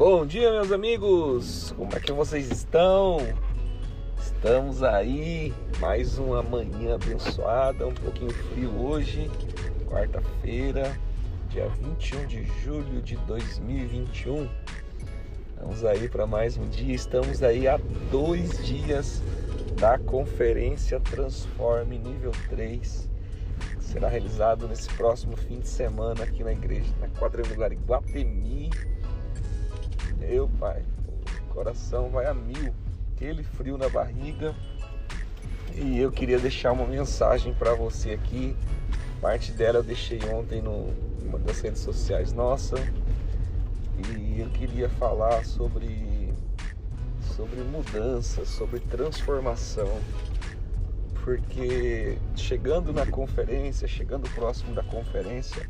Bom dia, meus amigos! Como é que vocês estão? Estamos aí, mais uma manhã abençoada, um pouquinho frio hoje, quarta-feira, dia 21 de julho de 2021. Vamos aí para mais um dia, estamos aí há dois dias da conferência Transforme Nível 3, que será realizado nesse próximo fim de semana aqui na igreja, na quadrangular Iguatemi eu, pai, o coração vai a mil, aquele frio na barriga. E eu queria deixar uma mensagem para você aqui. Parte dela eu deixei ontem no uma das redes sociais nossa. E eu queria falar sobre sobre mudança, sobre transformação. Porque chegando na conferência, chegando próximo da conferência,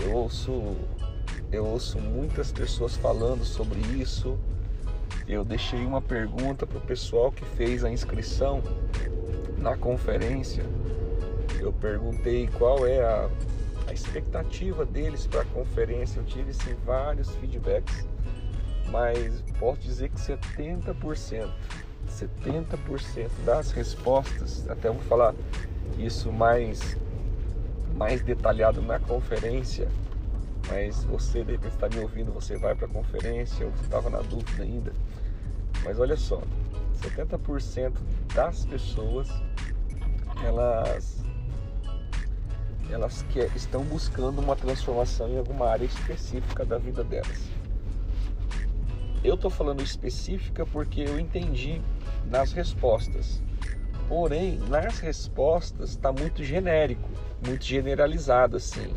eu ouço eu ouço muitas pessoas falando sobre isso. Eu deixei uma pergunta para o pessoal que fez a inscrição na conferência. Eu perguntei qual é a, a expectativa deles para a conferência. Eu tive sim, vários feedbacks, mas posso dizer que 70%, 70% das respostas, até vou falar isso mais, mais detalhado na conferência, mas você de repente está me ouvindo, você vai para a conferência ou estava na dúvida ainda. Mas olha só, 70% das pessoas elas elas que estão buscando uma transformação em alguma área específica da vida delas. Eu estou falando específica porque eu entendi nas respostas. Porém, nas respostas está muito genérico, muito generalizado assim.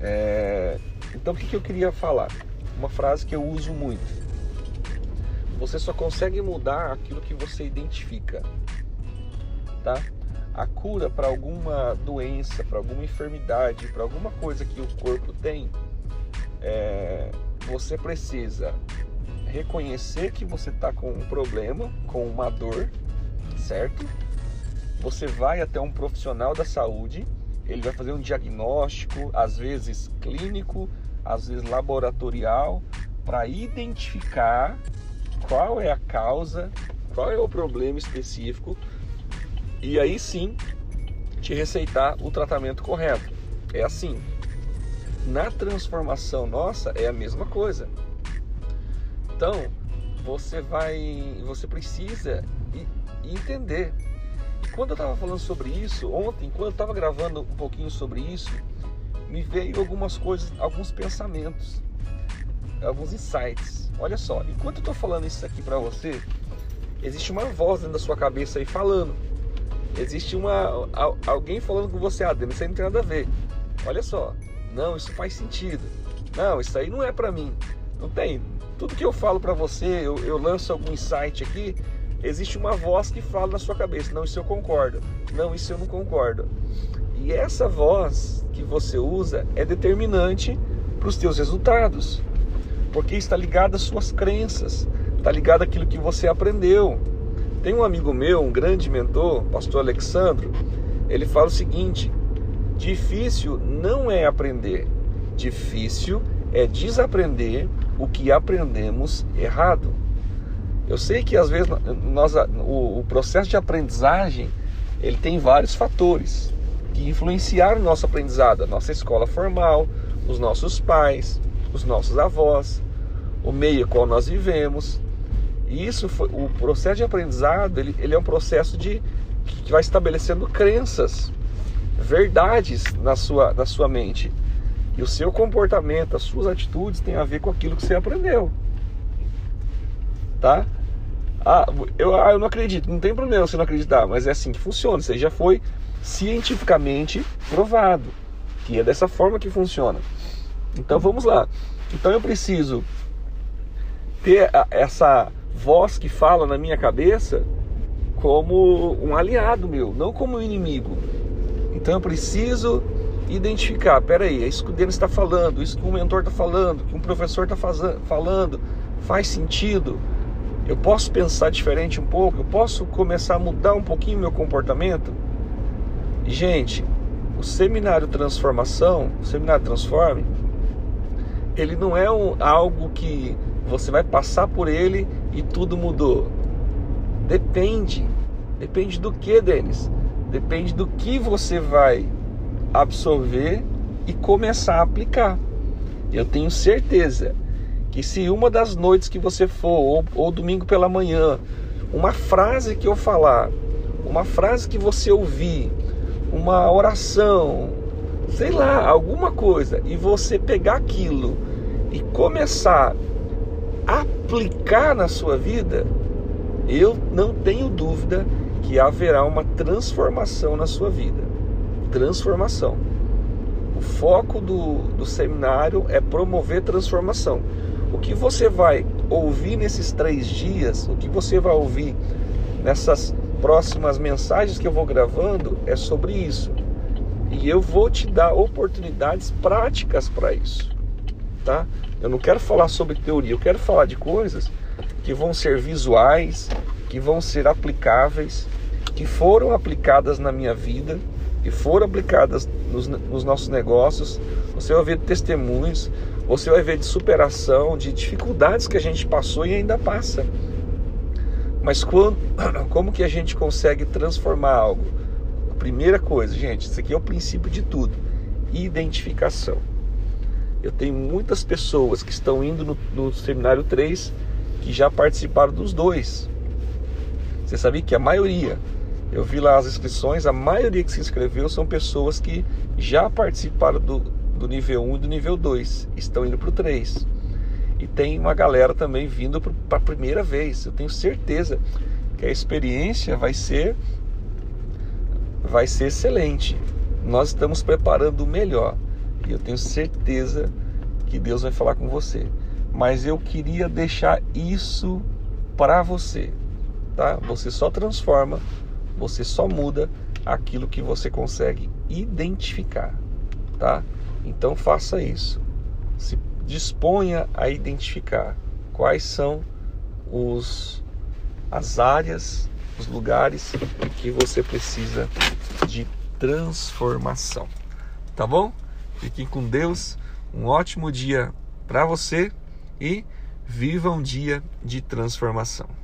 É... Então o que, que eu queria falar? Uma frase que eu uso muito. Você só consegue mudar aquilo que você identifica. Tá? A cura para alguma doença, para alguma enfermidade, para alguma coisa que o corpo tem, é... você precisa reconhecer que você está com um problema, com uma dor, certo? Você vai até um profissional da saúde ele vai fazer um diagnóstico, às vezes clínico, às vezes laboratorial, para identificar qual é a causa, qual é o problema específico e aí sim te receitar o tratamento correto. É assim. Na transformação nossa é a mesma coisa. Então, você vai, você precisa entender quando eu estava falando sobre isso, ontem, quando eu estava gravando um pouquinho sobre isso, me veio algumas coisas, alguns pensamentos, alguns insights. Olha só, enquanto eu estou falando isso aqui para você, existe uma voz dentro da sua cabeça aí falando. Existe uma alguém falando com você, ah, isso aí não tem nada a ver. Olha só, não, isso faz sentido. Não, isso aí não é para mim. Não tem. Tudo que eu falo para você, eu, eu lanço algum insight aqui, existe uma voz que fala na sua cabeça: não, isso eu concordo, não, isso eu não concordo. E essa voz que você usa é determinante para os teus resultados, porque está ligada às suas crenças, está ligado àquilo que você aprendeu. Tem um amigo meu, um grande mentor, pastor Alexandro, ele fala o seguinte: difícil não é aprender, difícil é desaprender o que aprendemos errado. Eu sei que às vezes nós, o, o processo de aprendizagem ele tem vários fatores que influenciaram o nosso aprendizado, a nossa escola formal, os nossos pais, os nossos avós, o meio qual nós vivemos. E isso foi, o processo de aprendizado ele, ele é um processo de que vai estabelecendo crenças, verdades na sua, na sua mente. E o seu comportamento, as suas atitudes têm a ver com aquilo que você aprendeu tá? Ah, eu, ah, eu não acredito, não tem problema você não acreditar, mas é assim que funciona. Aí já foi cientificamente provado que é dessa forma que funciona. Então vamos lá. Então eu preciso ter essa voz que fala na minha cabeça como um aliado meu, não como um inimigo. Então eu preciso identificar, peraí, é isso que o Denis está falando, isso que o mentor está falando, que um professor está falando, faz sentido eu posso pensar diferente um pouco, eu posso começar a mudar um pouquinho meu comportamento. gente, o seminário Transformação, o seminário Transforme, ele não é um, algo que você vai passar por ele e tudo mudou. Depende. Depende do que, Denis? Depende do que você vai absorver e começar a aplicar. Eu tenho certeza que se uma das noites que você for, ou, ou domingo pela manhã, uma frase que eu falar, uma frase que você ouvir, uma oração, sei lá, alguma coisa, e você pegar aquilo e começar a aplicar na sua vida, eu não tenho dúvida que haverá uma transformação na sua vida. Transformação. O foco do, do seminário é promover transformação. O que você vai ouvir nesses três dias, o que você vai ouvir nessas próximas mensagens que eu vou gravando é sobre isso. E eu vou te dar oportunidades práticas para isso, tá? Eu não quero falar sobre teoria, eu quero falar de coisas que vão ser visuais, que vão ser aplicáveis, que foram aplicadas na minha vida, que foram aplicadas nos, nos nossos negócios. Você vai ver testemunhos, você vai ver de superação, de dificuldades que a gente passou e ainda passa. Mas quando, como que a gente consegue transformar algo? A primeira coisa, gente, isso aqui é o princípio de tudo: identificação. Eu tenho muitas pessoas que estão indo no, no seminário 3 que já participaram dos dois. Você sabia que a maioria, eu vi lá as inscrições, a maioria que se inscreveu são pessoas que já participaram do, do nível 1 e do nível 2, estão indo para o 3. E tem uma galera também vindo para a primeira vez. Eu tenho certeza que a experiência vai ser vai ser excelente. Nós estamos preparando o melhor. E eu tenho certeza que Deus vai falar com você. Mas eu queria deixar isso para você, tá? Você só transforma, você só muda aquilo que você consegue identificar, tá? Então faça isso. Se disponha a identificar quais são os as áreas, os lugares que você precisa de transformação. Tá bom? Fiquem com Deus. Um ótimo dia para você e viva um dia de transformação.